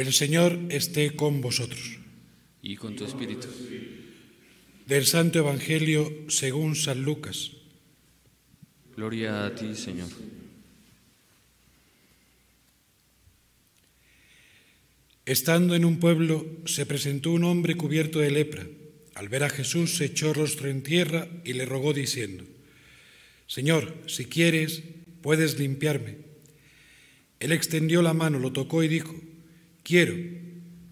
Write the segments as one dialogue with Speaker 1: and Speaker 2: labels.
Speaker 1: El Señor esté con vosotros.
Speaker 2: Y con tu espíritu.
Speaker 1: Del Santo Evangelio según San Lucas.
Speaker 2: Gloria a ti, Señor.
Speaker 1: Estando en un pueblo, se presentó un hombre cubierto de lepra. Al ver a Jesús, se echó rostro en tierra y le rogó diciendo, Señor, si quieres, puedes limpiarme. Él extendió la mano, lo tocó y dijo, quiero,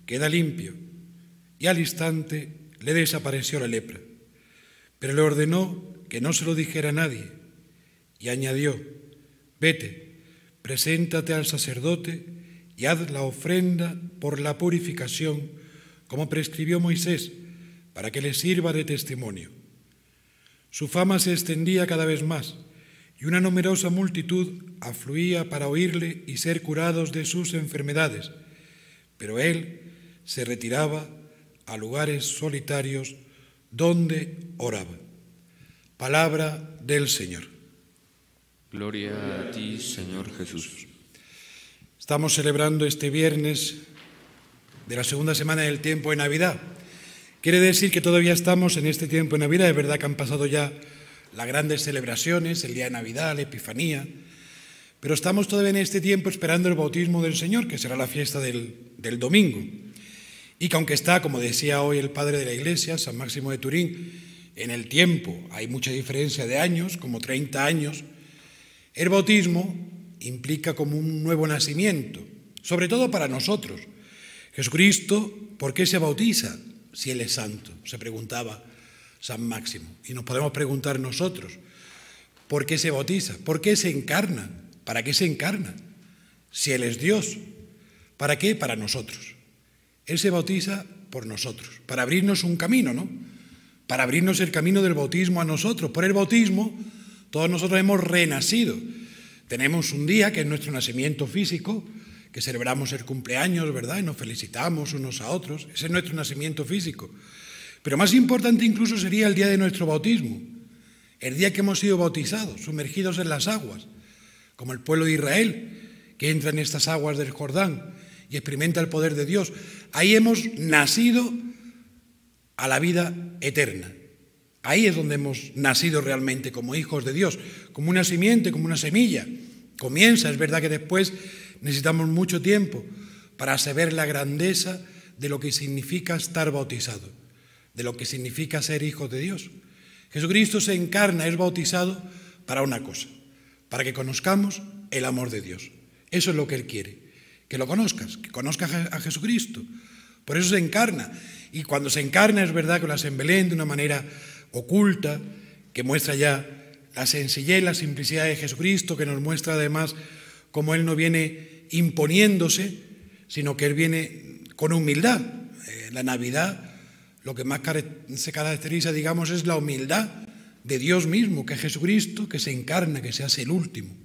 Speaker 1: queda limpio. Y al instante le desapareció la lepra. Pero le ordenó que no se lo dijera a nadie. Y añadió, vete, preséntate al sacerdote y haz la ofrenda por la purificación, como prescribió Moisés, para que le sirva de testimonio. Su fama se extendía cada vez más y una numerosa multitud afluía para oírle y ser curados de sus enfermedades, pero él se retiraba a lugares solitarios donde oraba. Palabra del Señor.
Speaker 2: Gloria a ti, Señor Jesús.
Speaker 1: Estamos celebrando este viernes de la segunda semana del tiempo de Navidad. Quiere decir que todavía estamos en este tiempo de Navidad. Es verdad que han pasado ya las grandes celebraciones, el día de Navidad, la Epifanía, pero estamos todavía en este tiempo esperando el bautismo del Señor, que será la fiesta del, domingo. Y que aunque está, como decía hoy el padre de la Iglesia, San Máximo de Turín, en el tiempo hay mucha diferencia de años, como 30 años, el bautismo implica como un nuevo nacimiento, sobre todo para nosotros. Jesucristo, ¿por qué se bautiza si Él es santo? Se preguntaba San Máximo. Y nos podemos preguntar nosotros, ¿por qué se bautiza? ¿Por qué se encarna? ¿Para qué se encarna? Si Él es Dios, ¿para qué? Para nosotros. Él se bautiza por nosotros, para abrirnos un camino, ¿no? Para abrirnos el camino del bautismo a nosotros. Por el bautismo, todos nosotros hemos renacido. Tenemos un día que es nuestro nacimiento físico, que celebramos el cumpleaños, ¿verdad? Y nos felicitamos unos a otros. Ese es nuestro nacimiento físico. Pero más importante incluso sería el día de nuestro bautismo, el día que hemos sido bautizados, sumergidos en las aguas, como el pueblo de Israel, que entra en estas aguas del Jordán y experimenta el poder de Dios. Ahí hemos nacido a la vida eterna. Ahí es donde hemos nacido realmente como hijos de Dios, como una simiente, como una semilla. Comienza, es verdad que después necesitamos mucho tiempo para saber la grandeza de lo que significa estar bautizado, de lo que significa ser hijo de Dios. Jesucristo se encarna, es bautizado para una cosa, para que conozcamos el amor de Dios. Eso es lo que Él quiere, que lo conozcas, que conozcas a Jesucristo. Por eso se encarna. Y cuando se encarna es verdad que lo hace en Belén de una manera oculta, que muestra ya la sencillez, la simplicidad de Jesucristo, que nos muestra además cómo Él no viene imponiéndose, sino que Él viene con humildad. Eh, la Navidad lo que más se caracteriza, digamos, es la humildad de Dios mismo, que es Jesucristo, que se encarna, que se hace el último.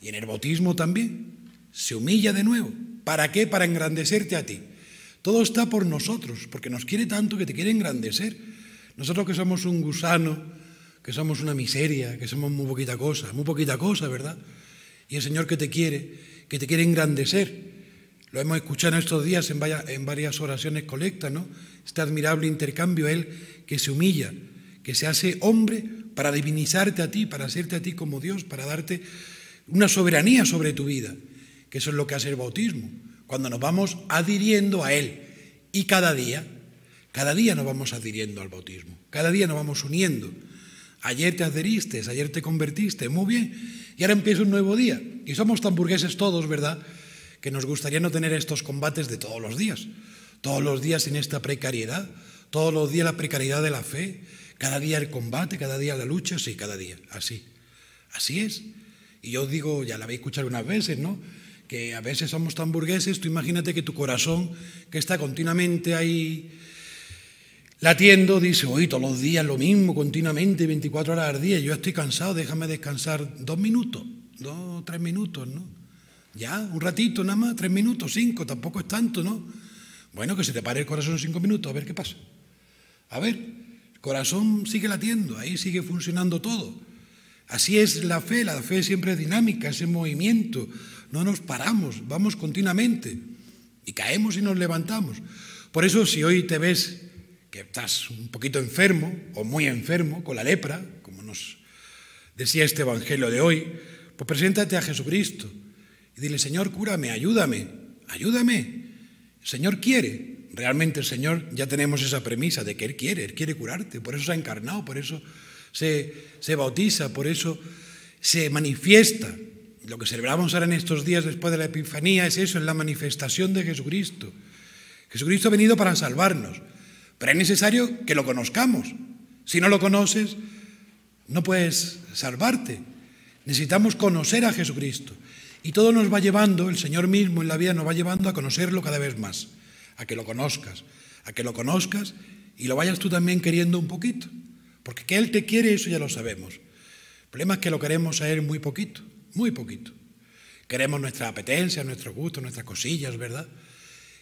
Speaker 1: Y en el bautismo también se humilla de nuevo. ¿Para qué? Para engrandecerte a ti. Todo está por nosotros, porque nos quiere tanto que te quiere engrandecer. Nosotros que somos un gusano, que somos una miseria, que somos muy poquita cosa, muy poquita cosa, ¿verdad? Y el Señor que te quiere, que te quiere engrandecer. Lo hemos escuchado en estos días en varias, oraciones colectas, ¿no? Este admirable intercambio, Él que se humilla, que se hace hombre para divinizarte a ti, para hacerte a ti como Dios, para darte una soberanía sobre tu vida, que eso es lo que hace el bautismo, cuando nos vamos adhiriendo a Él. Y cada día, cada día nos vamos adhiriendo al bautismo, cada día nos vamos uniendo. Ayer te adheriste, ayer te convertiste, muy bien, y ahora empieza un nuevo día. Y somos tan burgueses todos, ¿verdad? Que nos gustaría no tener estos combates de todos los días, todos los días en esta precariedad, todos los días la precariedad de la fe, cada día el combate, cada día la lucha, sí, cada día, así. Así es. Y yo digo, ya la habéis escuchado unas veces, ¿no? Que a veces somos tan burgueses, tú imagínate que tu corazón, que está continuamente ahí latiendo, dice, hoy todos los días lo mismo, continuamente, 24 horas al día, yo estoy cansado, déjame descansar dos minutos, dos, tres minutos, ¿no? Ya, un ratito nada más, tres minutos, cinco, tampoco es tanto, ¿no? Bueno, que se te pare el corazón cinco minutos, a ver qué pasa. A ver, corazón sigue latiendo, ahí sigue funcionando todo. Así es la fe, la fe siempre es dinámica, ese movimiento, no nos paramos, vamos continuamente. y caemos y nos levantamos. Por eso si hoy te ves que estás un poquito enfermo o muy enfermo con la lepra, como nos decía este Evangelio de hoy, pues preséntate a Jesucristo y dile, Señor, cúrame, ayúdame, ayúdame. El Señor quiere. Realmente el Señor ya tenemos esa premisa de que Él quiere, Él quiere curarte, por eso se ha encarnado, por eso se, se bautiza, por eso se manifiesta. Lo que celebramos ahora en estos días después de la Epifanía es eso, es la manifestación de Jesucristo. Jesucristo ha venido para salvarnos, pero es necesario que lo conozcamos. Si no lo conoces, no puedes salvarte. Necesitamos conocer a Jesucristo. Y todo nos va llevando, el Señor mismo en la vida nos va llevando a conocerlo cada vez más, a que lo conozcas, a que lo conozcas y lo vayas tú también queriendo un poquito. Porque que Él te quiere, eso ya lo sabemos. El problema es que lo queremos a Él muy poquito, muy poquito. Queremos nuestra apetencia, nuestros gustos, nuestras cosillas, ¿verdad?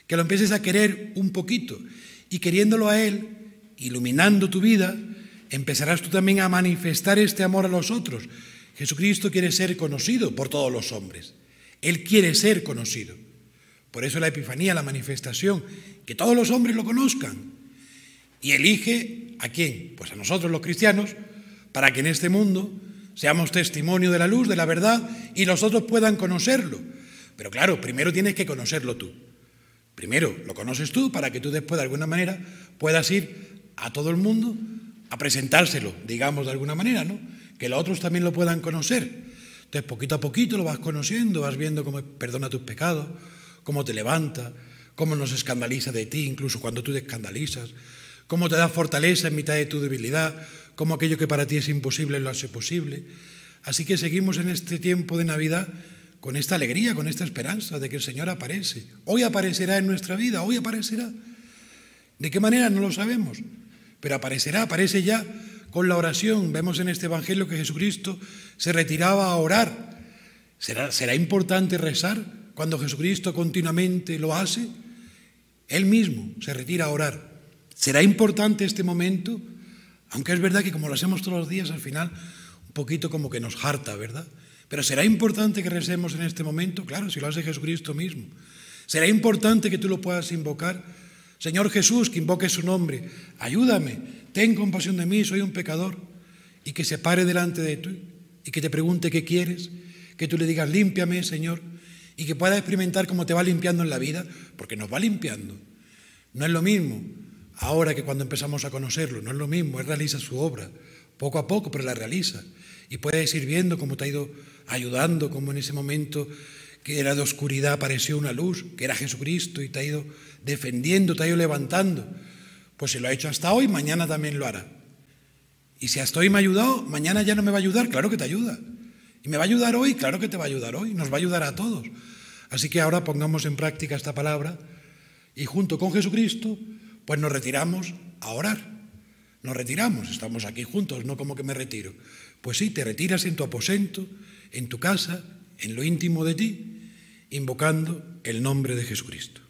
Speaker 1: Que lo empieces a querer un poquito y queriéndolo a Él, iluminando tu vida, empezarás tú también a manifestar este amor a los otros. Jesucristo quiere ser conocido por todos los hombres. Él quiere ser conocido. Por eso la Epifanía, la manifestación, que todos los hombres lo conozcan. Y elige a quién? Pues a nosotros los cristianos, para que en este mundo seamos testimonio de la luz, de la verdad, y los otros puedan conocerlo. Pero claro, primero tienes que conocerlo tú. Primero lo conoces tú para que tú después de alguna manera puedas ir a todo el mundo a presentárselo, digamos de alguna manera, ¿no? Que los otros también lo puedan conocer. Entonces, poquito a poquito lo vas conociendo, vas viendo cómo perdona tus pecados, cómo te levanta, cómo nos escandaliza de ti, incluso cuando tú te escandalizas, cómo te da fortaleza en mitad de tu debilidad, cómo aquello que para ti es imposible lo hace posible. Así que seguimos en este tiempo de Navidad con esta alegría, con esta esperanza de que el Señor aparece. Hoy aparecerá en nuestra vida, hoy aparecerá. ¿De qué manera? No lo sabemos, pero aparecerá, aparece ya con la oración. Vemos en este Evangelio que Jesucristo se retiraba a orar. ¿Será, será importante rezar cuando Jesucristo continuamente lo hace? Él mismo se retira a orar. ¿Será importante este momento? Aunque es verdad que como lo hacemos todos los días, al final un poquito como que nos harta, ¿verdad? Pero ¿será importante que recemos en este momento? Claro, si lo hace Jesucristo mismo. ¿Será importante que tú lo puedas invocar? Señor Jesús, que invoque su nombre, ayúdame, ten compasión de mí, soy un pecador. Y que se pare delante de ti y que te pregunte qué quieres, que tú le digas, límpiame, Señor, y que pueda experimentar cómo te va limpiando en la vida, porque nos va limpiando. No es lo mismo ahora que cuando empezamos a conocerlo, no es lo mismo, Él realiza su obra, poco a poco, pero la realiza. Y puedes ir viendo cómo te ha ido ayudando, como en ese momento que era de oscuridad apareció una luz, que era Jesucristo, y te ha ido defendiendo, te ha ido levantando. Pues si lo ha hecho hasta hoy, mañana también lo hará. Y si hasta hoy me ha ayudado, mañana ya no me va a ayudar, claro que te ayuda. Y me va a ayudar hoy, claro que te va a ayudar hoy, nos va a ayudar a todos. Así que ahora pongamos en práctica esta palabra y junto con Jesucristo, pues nos retiramos a orar. Nos retiramos, estamos aquí juntos, no como que me retiro. Pues sí, te retiras en tu aposento, en tu casa, en lo íntimo de ti, invocando el nombre de Jesucristo.